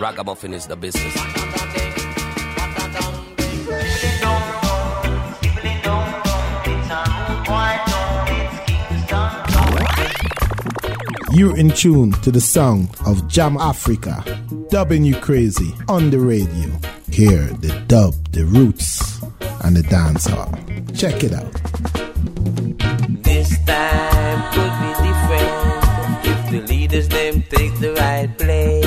Ragamuffin is the business. You're in tune to the sound of Jam Africa, dubbing you crazy on the radio. Hear the dub, the roots, and the dancehall. Check it out. Play.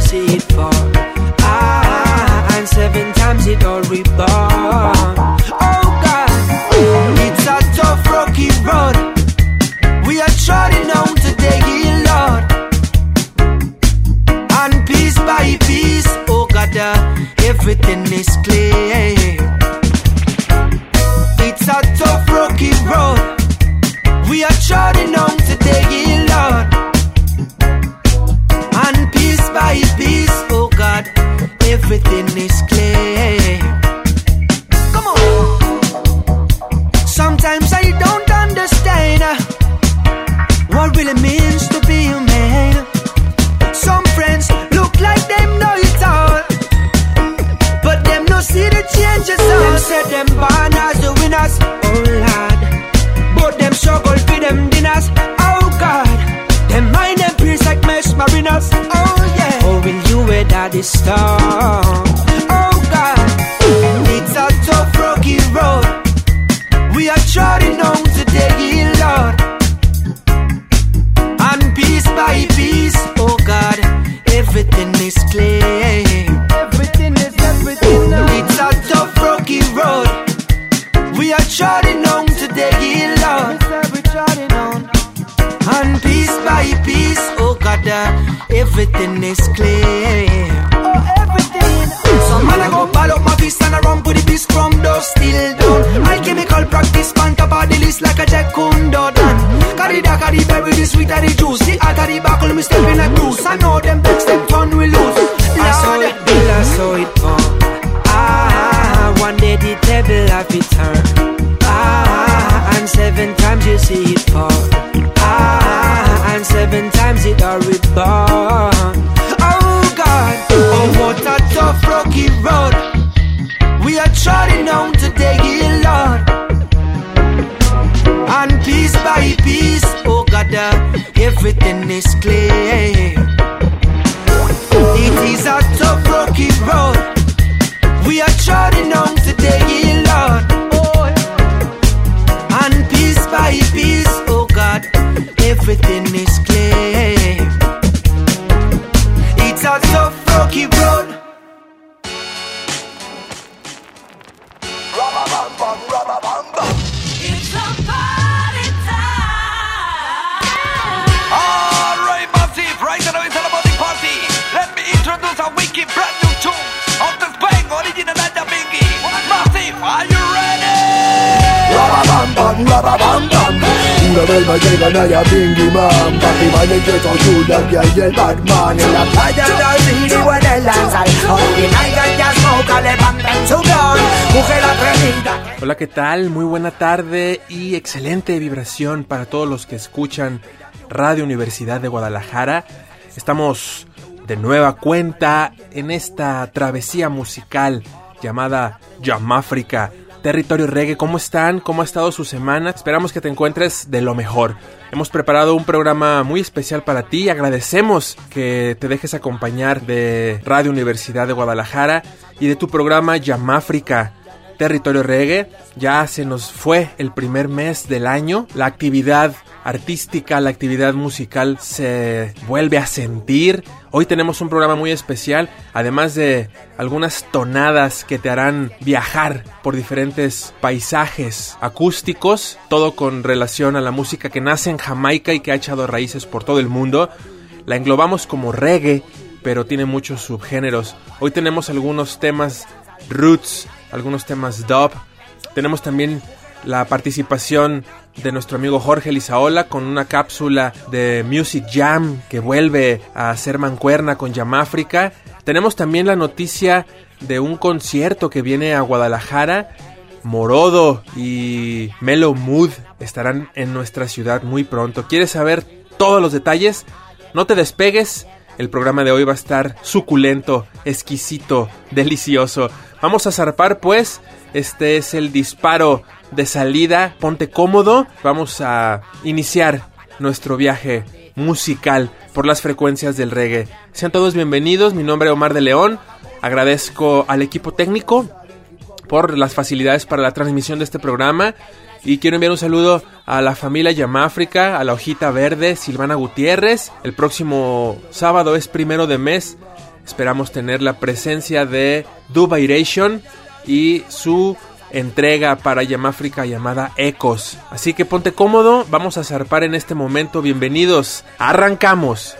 see it. After the buckle, me step in a bruise. I know tal? Muy buena tarde y excelente vibración para todos los que escuchan Radio Universidad de Guadalajara. Estamos de nueva cuenta en esta travesía musical llamada Yamáfrica. Territorio Reggae, ¿cómo están? ¿Cómo ha estado su semana? Esperamos que te encuentres de lo mejor. Hemos preparado un programa muy especial para ti. Agradecemos que te dejes acompañar de Radio Universidad de Guadalajara y de tu programa Yamáfrica Territorio Reggae. Ya se nos fue el primer mes del año. La actividad artística, la actividad musical se vuelve a sentir. Hoy tenemos un programa muy especial, además de algunas tonadas que te harán viajar por diferentes paisajes acústicos, todo con relación a la música que nace en Jamaica y que ha echado raíces por todo el mundo. La englobamos como reggae, pero tiene muchos subgéneros. Hoy tenemos algunos temas roots, algunos temas dub. Tenemos también la participación de nuestro amigo Jorge Lizaola con una cápsula de Music Jam que vuelve a hacer mancuerna con África. Tenemos también la noticia de un concierto que viene a Guadalajara. Morodo y Melo Mood estarán en nuestra ciudad muy pronto. ¿Quieres saber todos los detalles? No te despegues. El programa de hoy va a estar suculento, exquisito, delicioso. Vamos a zarpar pues. Este es el disparo de salida. Ponte cómodo. Vamos a iniciar nuestro viaje musical por las frecuencias del reggae. Sean todos bienvenidos. Mi nombre es Omar de León. Agradezco al equipo técnico por las facilidades para la transmisión de este programa. Y quiero enviar un saludo a la familia Yamáfrica, a la hojita verde, Silvana Gutiérrez. El próximo sábado es primero de mes. Esperamos tener la presencia de Dubairation y su entrega para Yamáfrica llamada Ecos. Así que ponte cómodo, vamos a zarpar en este momento. Bienvenidos, arrancamos.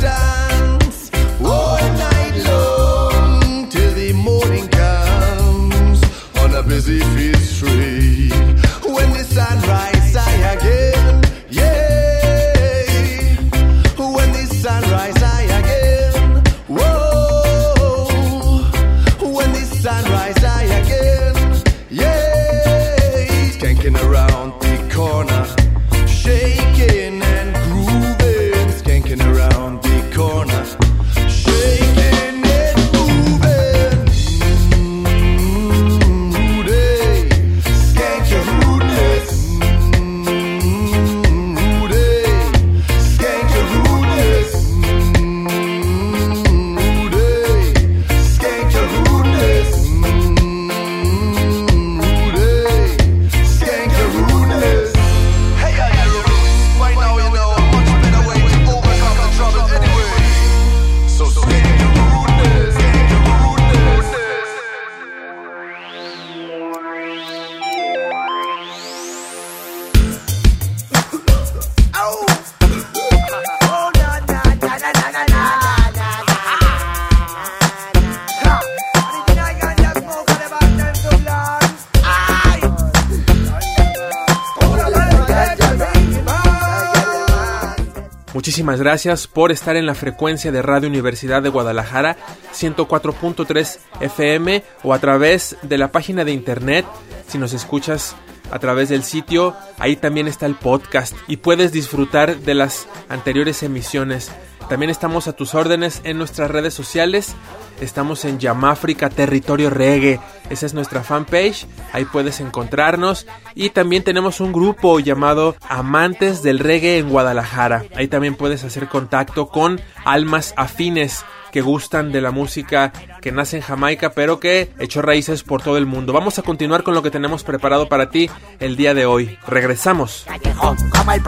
dance all night long till the morning comes on a busy field. Gracias por estar en la frecuencia de Radio Universidad de Guadalajara 104.3 FM o a través de la página de internet. Si nos escuchas a través del sitio, ahí también está el podcast y puedes disfrutar de las anteriores emisiones. También estamos a tus órdenes en nuestras redes sociales. Estamos en Yamáfrica Territorio Reggae. Esa es nuestra fanpage. Ahí puedes encontrarnos. Y también tenemos un grupo llamado Amantes del Reggae en Guadalajara. Ahí también puedes hacer contacto con almas afines que gustan de la música que nace en Jamaica, pero que echó raíces por todo el mundo. Vamos a continuar con lo que tenemos preparado para ti el día de hoy. Regresamos. callejón, como el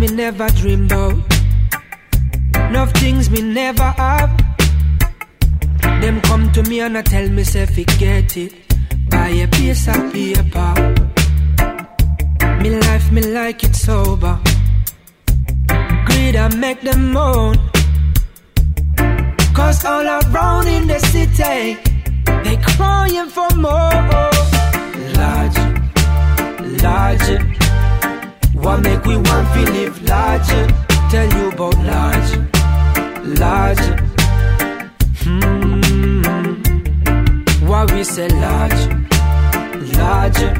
me never dream about. No things me never have. Them come to me and I tell me say forget it. Buy a piece of paper. Me life me like it sober. Greed I make them moan. Cause all around in the city, they crying for more. Large larger. What make we want to live larger? Tell you about larger. Hmm. What we say larger, larger.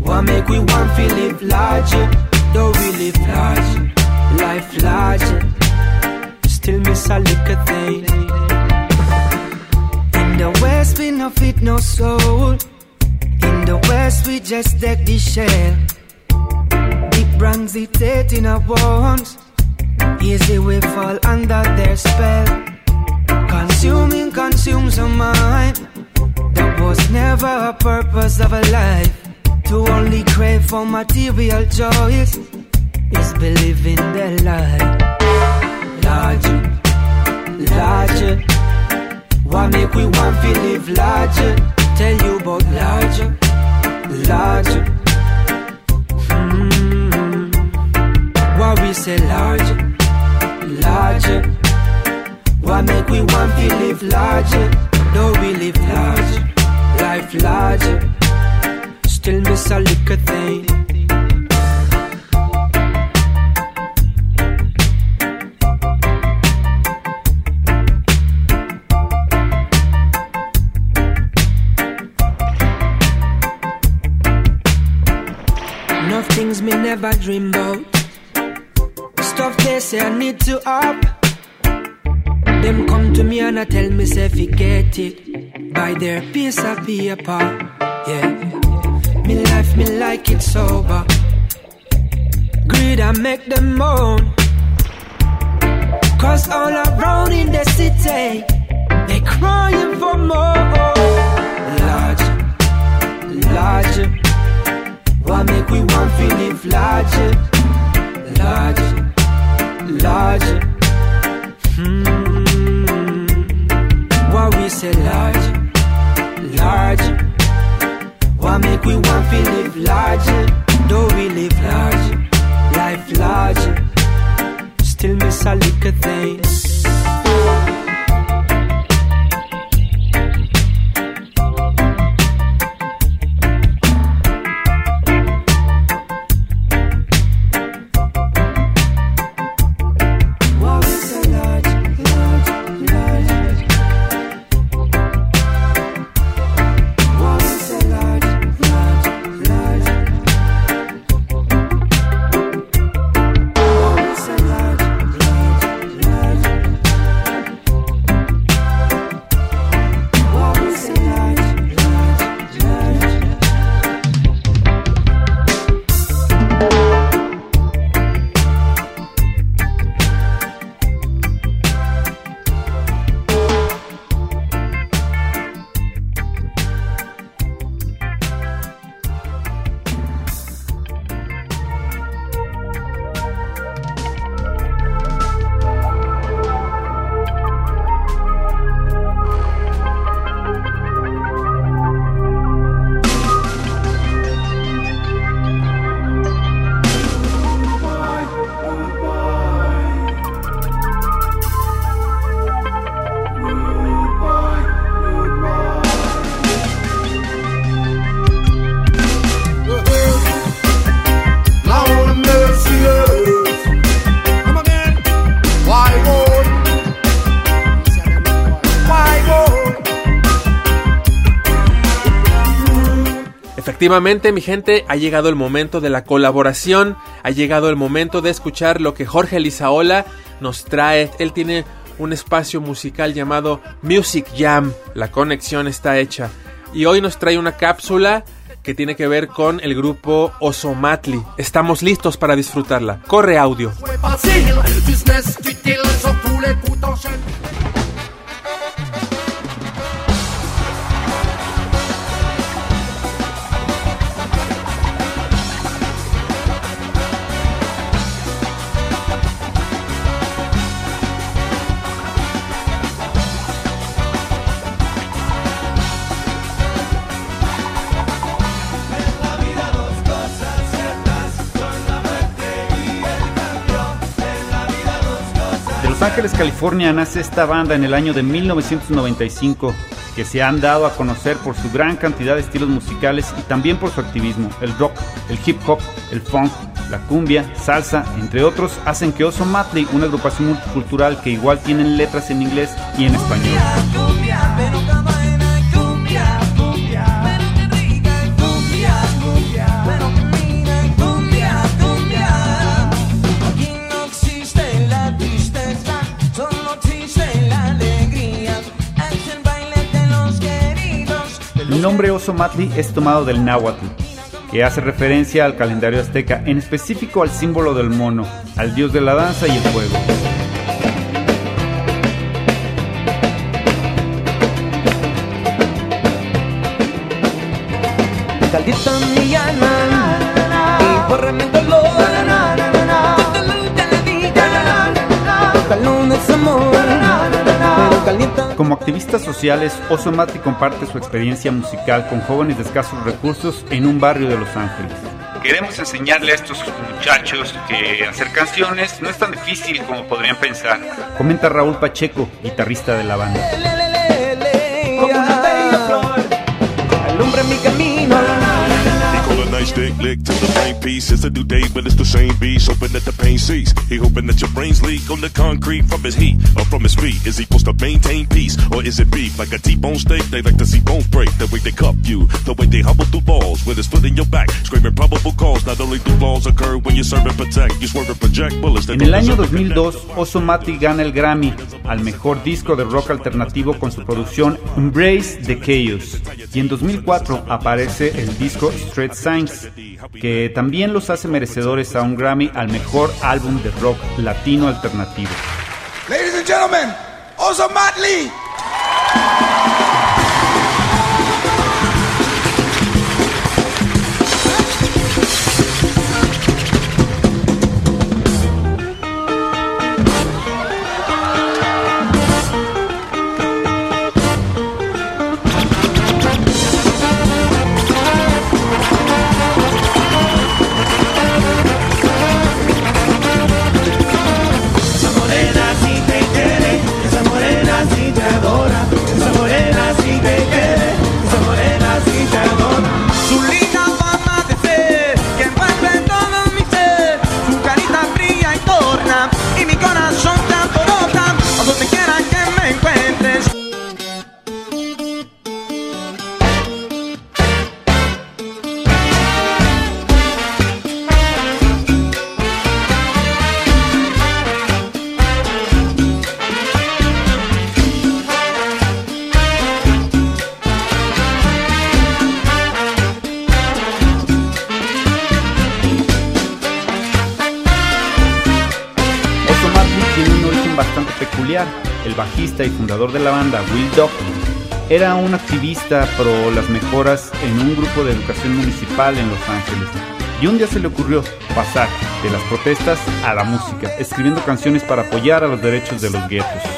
What make we want to live larger? Though we live larger, life larger. Still miss a little thing. In the west we no fit no soul. In the west, we just deck the shell. In our bones. Easy we fall under their spell. Consuming consumes our mind. That was never a purpose of a life. To only crave for material joys is believing their lie. Larger, larger. Why make we want to live larger? Tell you about larger, larger. We say larger, larger? Why make we want to live larger? Though we live larger, life larger. Still miss a little thing. Things me never dream about. Stuff they say I need to up. Them come to me and I tell me say forget it. By their piece of paper. Yeah. Me life me like it sober. Greed I make them moan. Cause all around in the city, they crying for more. Larger, larger. Why make we want to live larger, larger, larger? Hmm. Efectivamente, mi gente, ha llegado el momento de la colaboración, ha llegado el momento de escuchar lo que Jorge Lizaola nos trae. Él tiene un espacio musical llamado Music Jam. La conexión está hecha. Y hoy nos trae una cápsula que tiene que ver con el grupo Osomatli. Estamos listos para disfrutarla. Corre audio. Los Ángeles, California, nace esta banda en el año de 1995, que se han dado a conocer por su gran cantidad de estilos musicales y también por su activismo. El rock, el hip hop, el funk, la cumbia, salsa, entre otros, hacen que Oso Matley, una agrupación multicultural que igual tienen letras en inglés y en español. El nombre Oso Matli es tomado del náhuatl, que hace referencia al calendario azteca, en específico al símbolo del mono, al dios de la danza y el fuego. Caldita Como activistas sociales, Oso Matli comparte su experiencia musical con jóvenes de escasos recursos en un barrio de Los Ángeles. Queremos enseñarle a estos muchachos que hacer canciones no es tan difícil como podrían pensar, comenta Raúl Pacheco, guitarrista de la banda. Nice dick lick to the brain piece. It's a new day, but it's the same beast. Hoping that the pain cease. He hoping that your brains leak on the concrete from his heat or from his feet. Is he supposed to maintain peace or is it beef like a T-bone steak? They like to see bones break. The way they cuff you, the way they hobble through balls with his foot in your back, screaming probable cause. Not only do flaws occur when you serve and protect, you swerve and project bullets. En el año deserve to 2002, Oso Mati gana el Grammy al mejor disco de rock alternativo con su producción Embrace the Chaos. Y en 2004 aparece el disco Street Que también los hace merecedores a un Grammy al mejor álbum de rock latino alternativo. Ladies and gentlemen. Y fundador de la banda, Will Duck, era un activista pro las mejoras en un grupo de educación municipal en Los Ángeles. Y un día se le ocurrió pasar de las protestas a la música, escribiendo canciones para apoyar a los derechos de los guetos.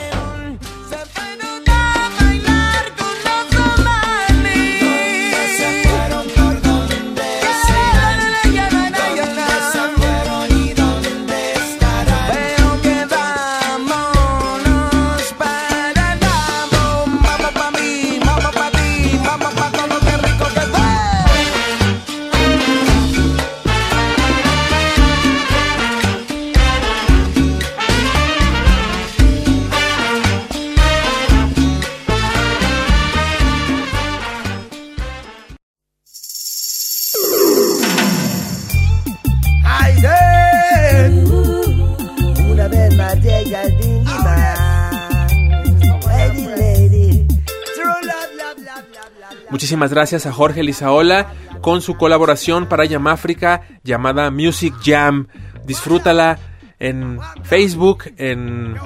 Muchísimas gracias a Jorge Lizaola con su colaboración para Yamáfrica llamada Music Jam. Disfrútala en Facebook, en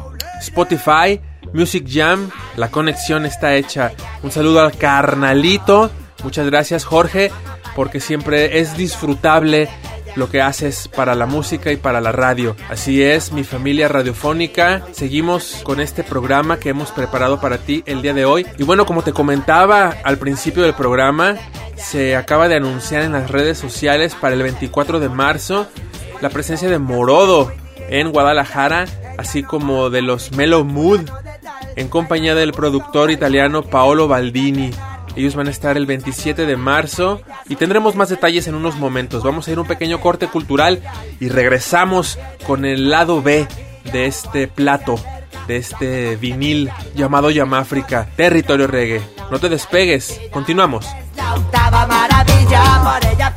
Spotify. Music Jam, la conexión está hecha. Un saludo al carnalito. Muchas gracias Jorge, porque siempre es disfrutable lo que haces para la música y para la radio. Así es, mi familia radiofónica. Seguimos con este programa que hemos preparado para ti el día de hoy. Y bueno, como te comentaba al principio del programa, se acaba de anunciar en las redes sociales para el 24 de marzo la presencia de Morodo en Guadalajara, así como de los Mellow Mood en compañía del productor italiano Paolo Baldini. Ellos van a estar el 27 de marzo y tendremos más detalles en unos momentos. Vamos a ir a un pequeño corte cultural y regresamos con el lado B de este plato, de este vinil llamado Yamáfrica, territorio reggae. No te despegues, continuamos. La octava maravilla, por ella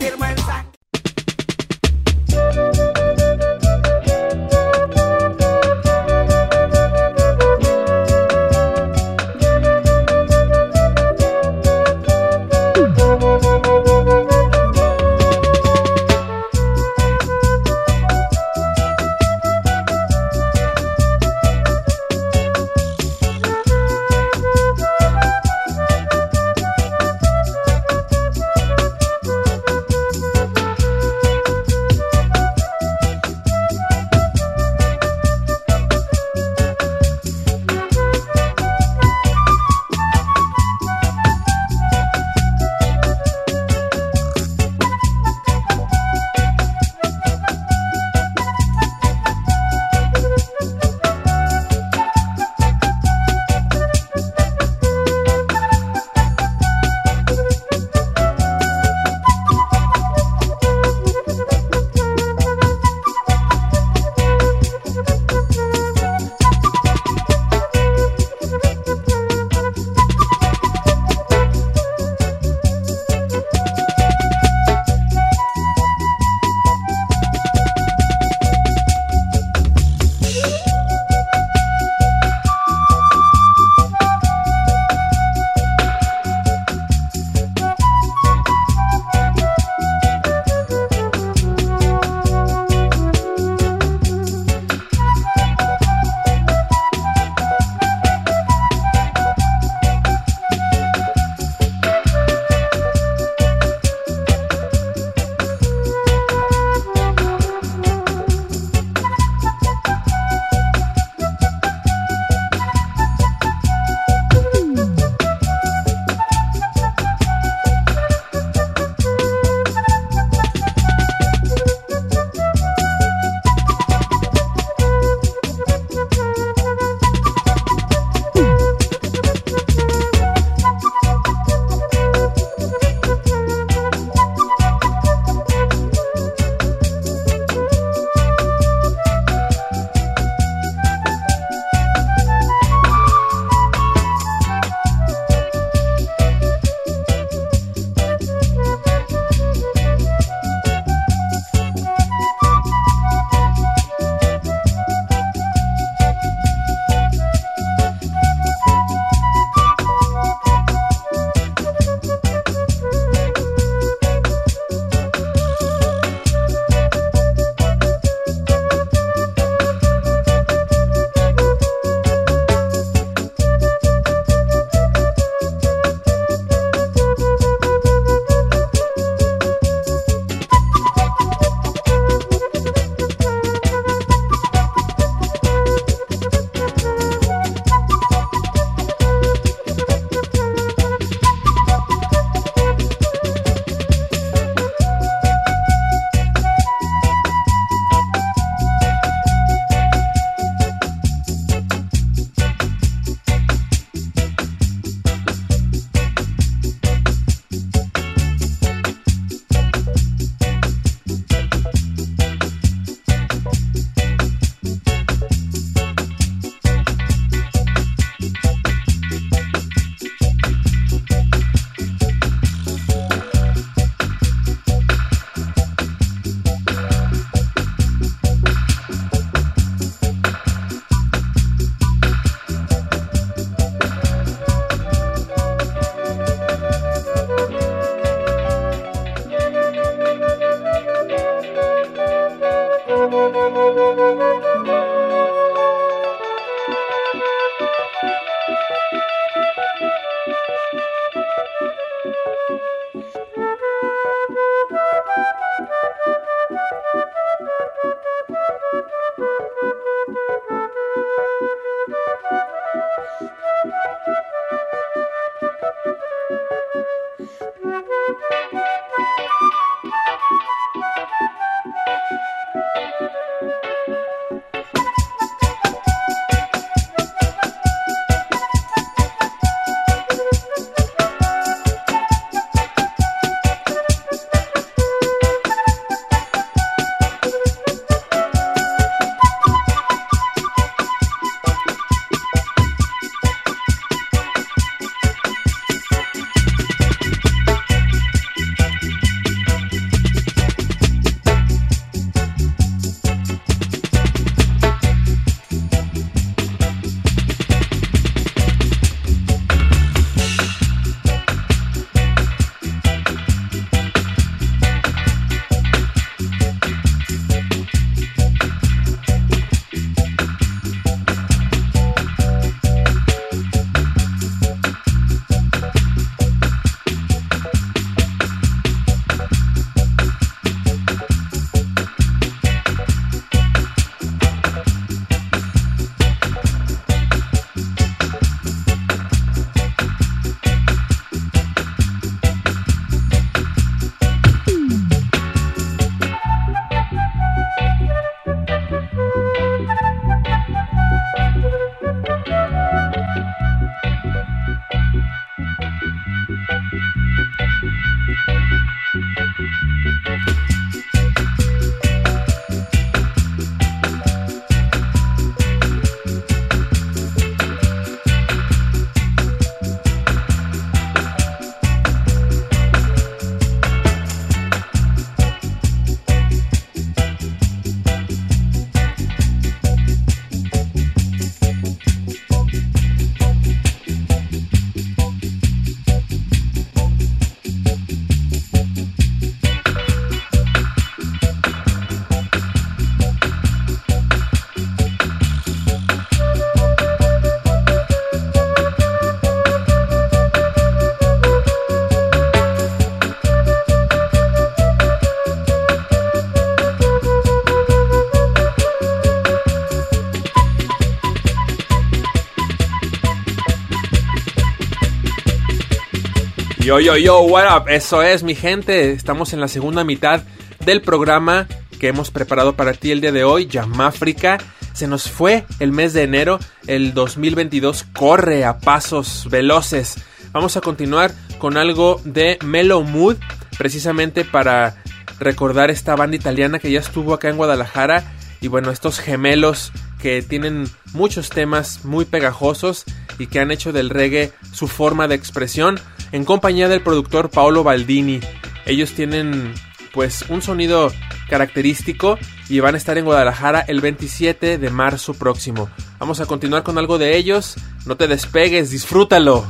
Yo, yo, yo, what up? Eso es, mi gente. Estamos en la segunda mitad del programa que hemos preparado para ti el día de hoy, Yamáfrica. Se nos fue el mes de enero, el 2022 corre a pasos veloces. Vamos a continuar con algo de Mellow Mood, precisamente para recordar esta banda italiana que ya estuvo acá en Guadalajara. Y bueno, estos gemelos que tienen muchos temas muy pegajosos y que han hecho del reggae su forma de expresión en compañía del productor Paolo Baldini. Ellos tienen pues un sonido característico y van a estar en Guadalajara el 27 de marzo próximo. Vamos a continuar con algo de ellos. No te despegues, disfrútalo.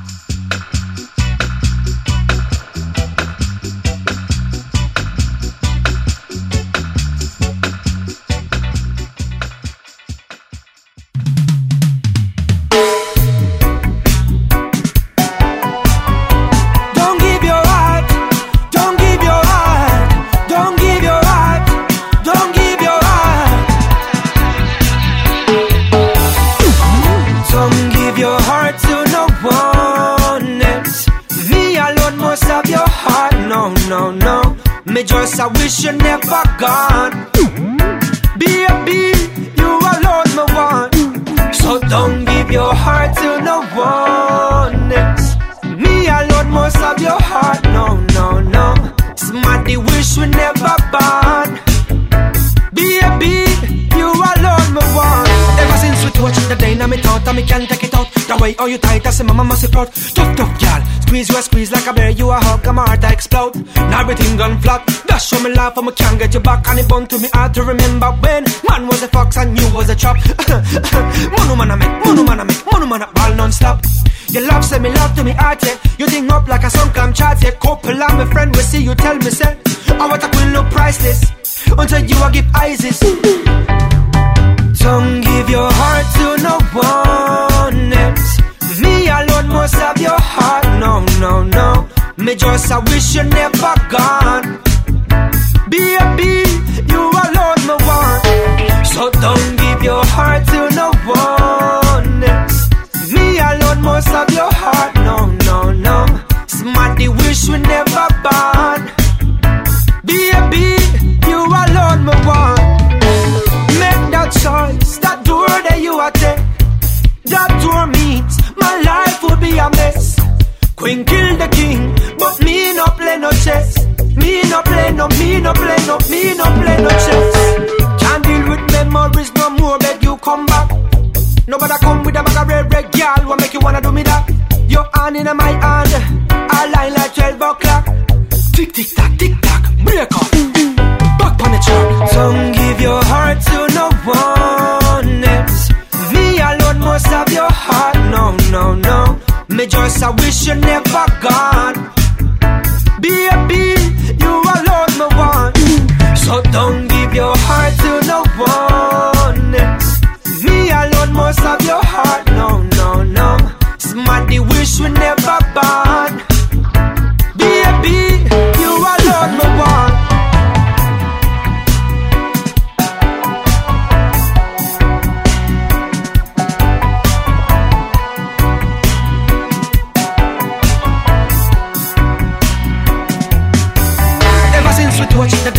Say mama must be proud. Tough, tough, girl. Squeeze you a squeeze like a bear, you a hug, my heart I explode. Now everything gone flat. That show me laugh, and me can't get you back. And it bun to me hard to remember when man was a fox and you was a chop. Mono man I make, mono man I make, mono man I ball non-stop. Your love say me love to me heart, yeah. You think up like a song come chart, yeah. Couple of my friend we see you tell me say, oh, I want a queen look priceless. Until you a give ISIS.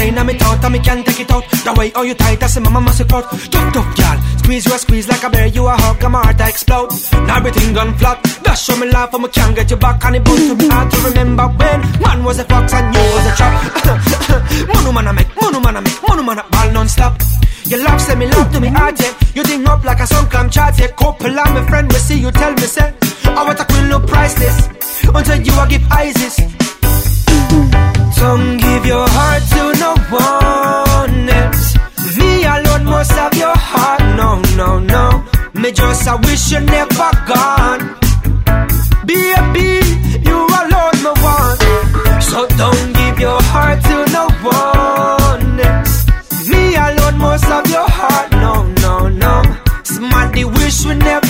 in me thought and me can't take it out. The way how you tight, I say mama must support. Yup, yup, y'all. Squeeze you, I squeeze like a bear You a hug and my heart I explode Now everything gone flat. That's show me life and me can't get you back. And it bound to me hard to remember when Man was a fox and you was a trap. Mono man I make, mono man I make Mono man I ball non-stop. Your love send me love to me heart, yeah. You ding up like a sun clam chart, yeah. Couple of my friend, we see you tell me, say, I want a queen look priceless. Until you are give ISIS. Don't give your heart to no one else. Me alone must have your heart. No, no, no. Me just I wish you never gone. Baby, you alone me want. So don't give your heart to no one else. Me alone must have your heart. No, no, no. Somebody wish we never.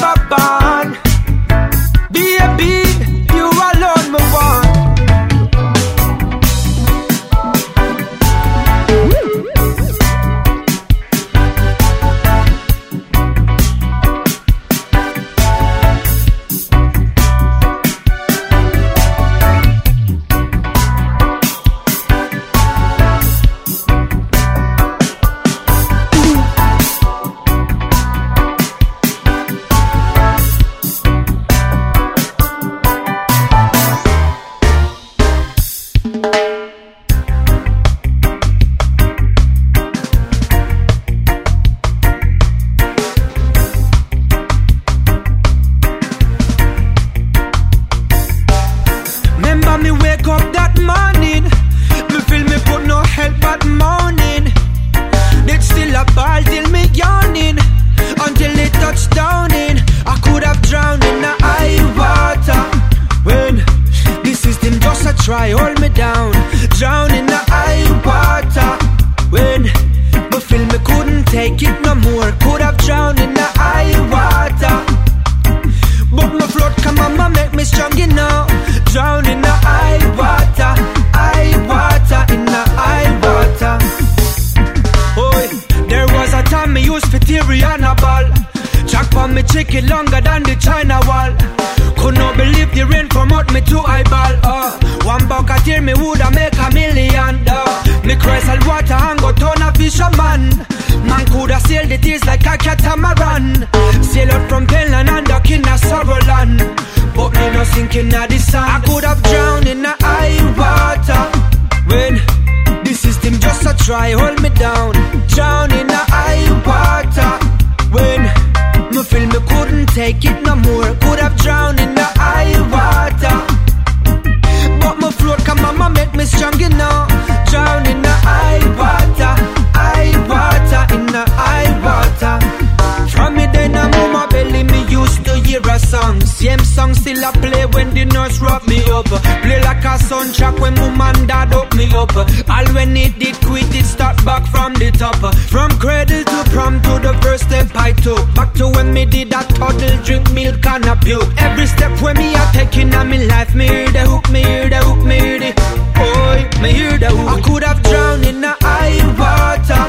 me did a toddle, drink milk and a puke. Every step where me a taking on me life, me hear the hook, me hear the hoop, me hear the boy, me hear the hoop. I could have drowned in the high water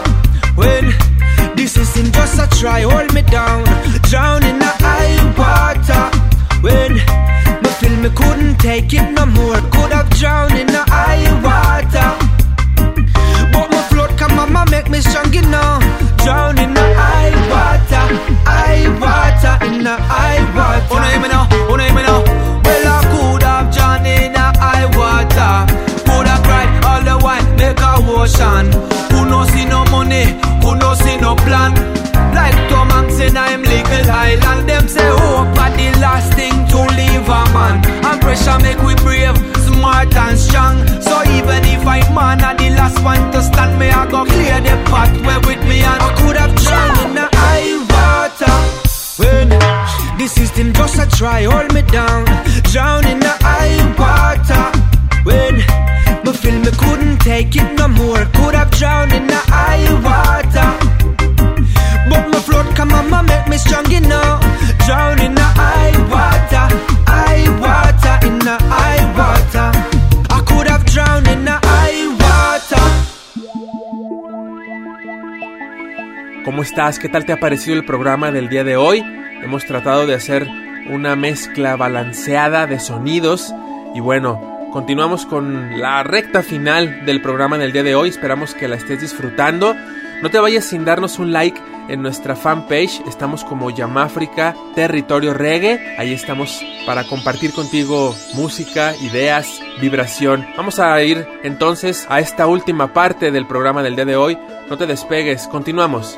when this isn't just a try. estás? ¿Qué tal te ha parecido el programa del día de hoy? Hemos tratado de hacer una mezcla balanceada de sonidos y bueno, continuamos con la recta final del programa del día de hoy. Esperamos que la estés disfrutando. No te vayas sin darnos un like en nuestra fanpage. Estamos como Yamáfrica Territorio Reggae. Ahí estamos para compartir contigo música, ideas, vibración. Vamos a ir entonces a esta última parte del programa del día de hoy. No te despegues, continuamos.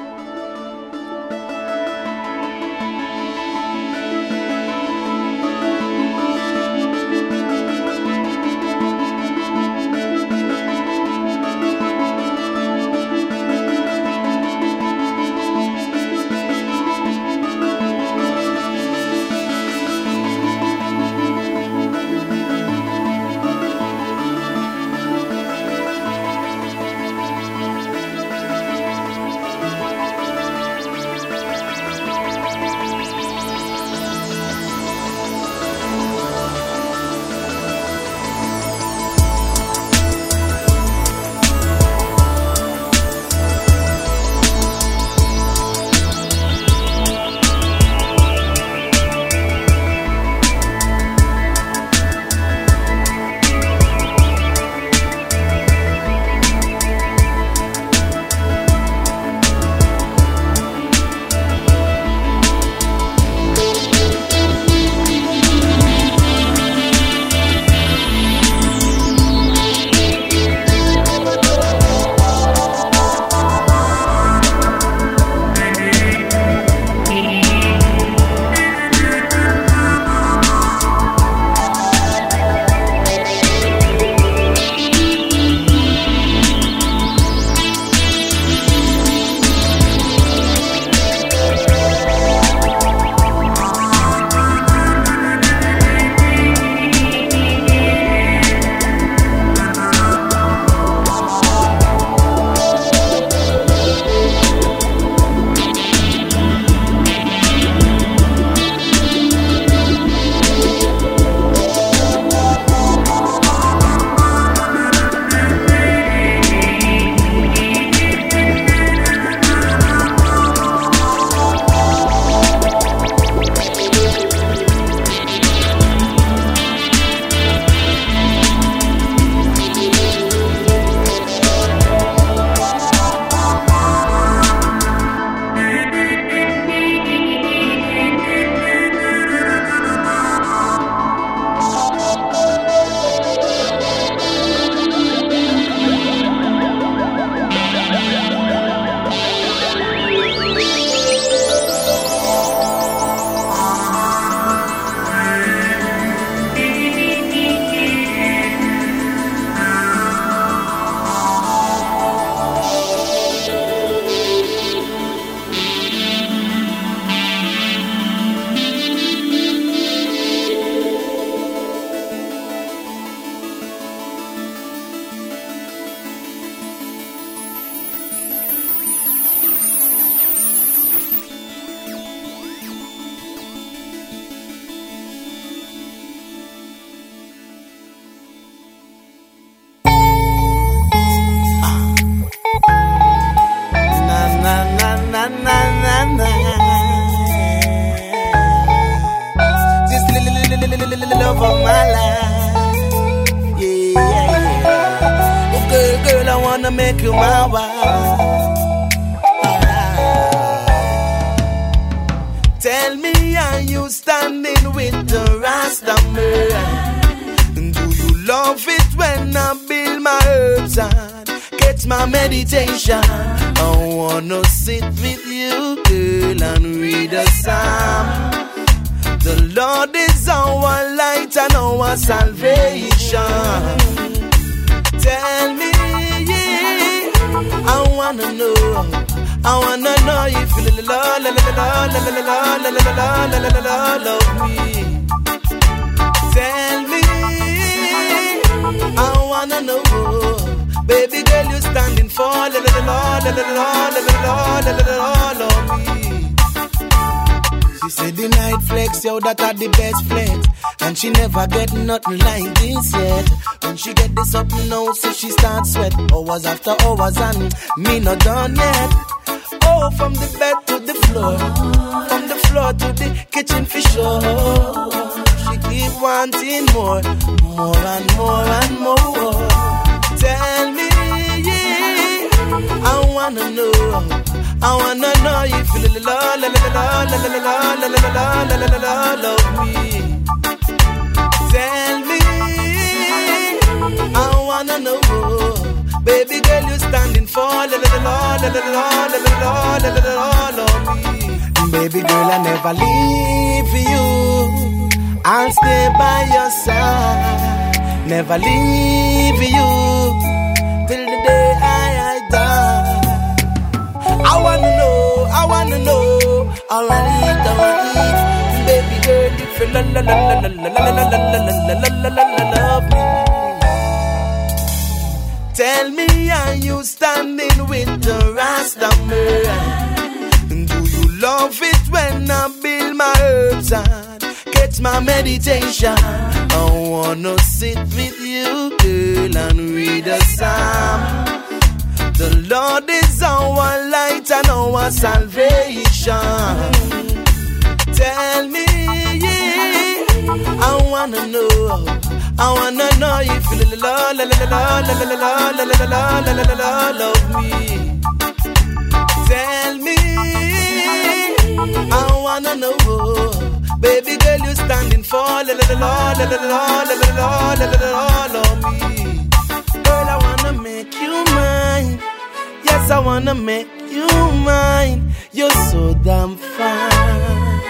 love of my life. Yeah, yeah, yeah. Oh, girl, girl, I wanna make you my wife. Tell me, are you standing with the Rastaman? Do you love it when I build my herbs and get my meditation? I wanna sit with you, girl, and read a psalm. Lord is our light and our salvation. Tell me, I wanna know. I wanna know if you la la la la la la la la love me. Tell me, I wanna know, baby girl, you standing for la la la la la la la la la love me. Said the night flex, yo, that are the best flex. And she never get nothing like this yet. When she get this up now, so she start sweat. Hours after hours and me not done yet. Oh, from the bed to the floor. From the floor to the kitchen for sure. She keep wanting more, more and more and more. Tell me, I wanna know. I wanna know if you la la la la la la la la la la la la love me. Tell me, I wanna know, baby girl, you standing for la la la la la la la la la la love me. Baby girl, I never leave you. I'll stay by your side, never leave you I wanna know, I wanna know. All I wanna eat, I wanna. Baby girl, if you la la la la la la la la la la la la love me. Tell me, are you standing with the Rasta man? Do you love it when I build my herbs and get my meditation? I wanna sit with you, girl, and read a psalm. The Lord is our light and our salvation. Tell me, I wanna know. I wanna know if you love me. Tell me, I wanna know, baby girl, you standing for love me. Girl, I wanna make you mine. I wanna make you mine. You're so damn fine.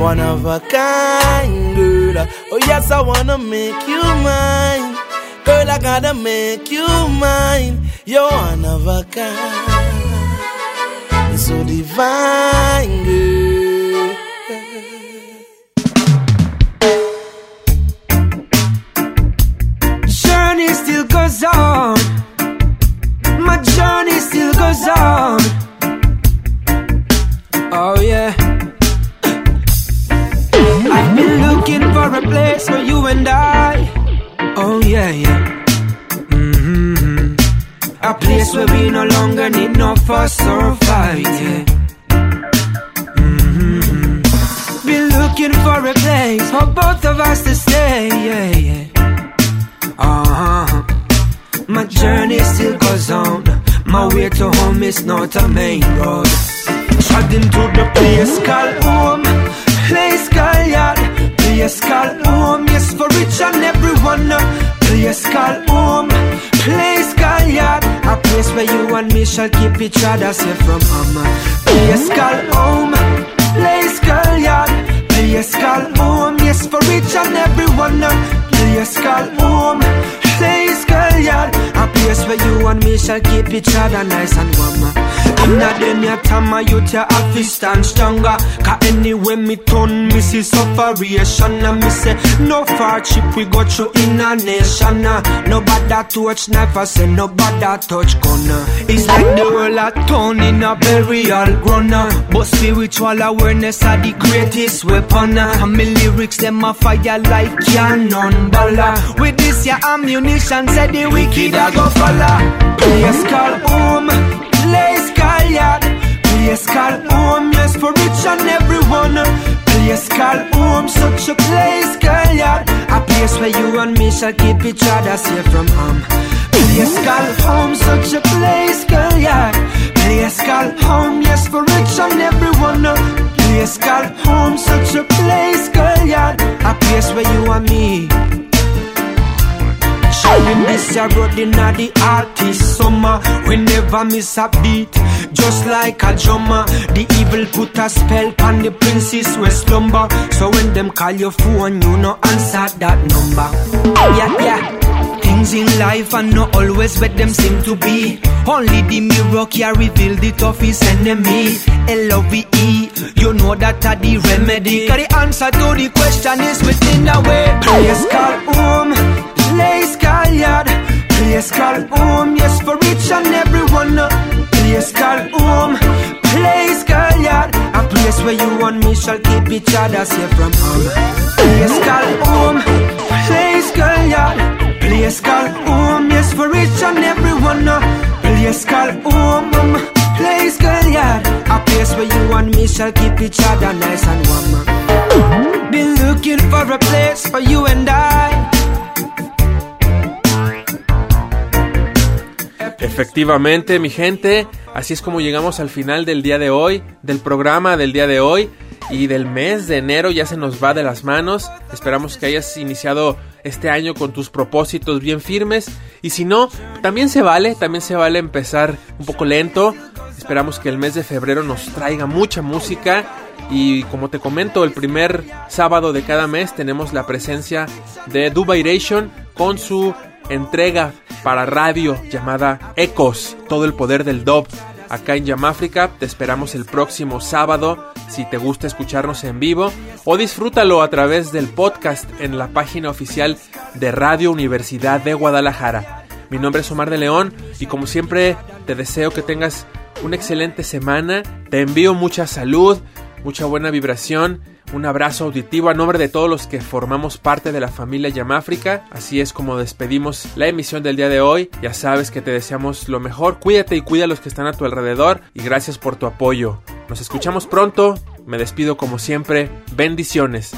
One of a kind, girl. Oh, yes, I wanna make you mine. Girl, I gotta make you mine. You're one of a kind. You're so divine, girl. picture that's here from Play a skull home, play a skull yard. Play a skull home, yes, for each and every one. Play a skull home place where you and me shall keep each other nice and warm. Inna them your time, you your have stand stronger. Cause anyway me turn, me see sufferation. And me say, no hardship we go through in a nation. Nobody touch knife, I say nobody touch gun. It's like the world a turn in a burial ground. But spiritual awareness are the greatest weapon. And me lyrics, them a fire like cannon baller. With this your ammunition, say the wicked a go home, place call yard. Place call home, yes for rich and everyone. Called home, such a place, girl, yeah. A place where you and me shall keep each other safe from harm. Called home, such a place, yeah. Place called home, yes, for rich and everyone. Place called home, such a place, girl, yeah. A place where you and me. Showing this a road in the artist summer. We never miss a beat Just like a drummer. The evil put a spell on the princess we slumber. So when them call your phone you no answer that number. Yeah, yeah. Things in life are not always what them seem to be. Only the mirror can reveal the toughest enemy. L-O-V-E You know that are the remedy. Cause the answer to the question is within the way. Place called home Place called yard Place called home. Yes for each and everyone uh. Place called home. Place yard A place where you and me shall keep each other safe from harm. Place called home. Place yard Place called home. Yes for each and everyone uh. Place called home. Place called yard A place where you and me shall keep each other nice and warm. Been looking for a place for you and I Efectivamente, mi gente, así es como llegamos al final del día de hoy, del programa del día de hoy y del mes de enero ya se nos va de las manos. Esperamos que hayas iniciado este año con tus propósitos bien firmes y si no, también se vale, también se vale empezar un poco lento. Esperamos que el mes de febrero nos traiga mucha música y como te comento, el primer sábado de cada mes tenemos la presencia de Dubairation con su entrega para radio llamada Ecos, todo el poder del dub. Acá en Yamáfrica te esperamos el próximo sábado si te gusta escucharnos en vivo o disfrútalo a través del podcast en la página oficial de Radio Universidad de Guadalajara. Mi nombre es Omar de León y como siempre te deseo que tengas una excelente semana, te envío mucha salud, mucha buena vibración, un abrazo auditivo a nombre de todos los que formamos parte de la familia Yamáfrica. Así es como despedimos la emisión del día de hoy. Ya sabes que te deseamos lo mejor. Cuídate y cuida a los que están a tu alrededor. Y gracias por tu apoyo. Nos escuchamos pronto. Me despido como siempre. Bendiciones.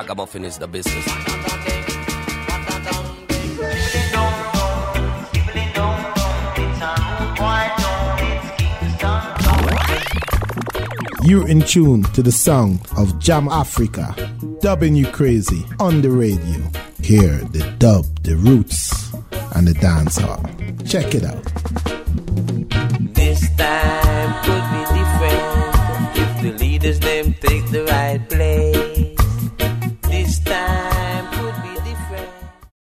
ragamuffin is the business. You're in tune to the sound of Jam Africa, dubbing you crazy on the radio. Hear the dub, the roots, and the dancehall. Check it out. This time could be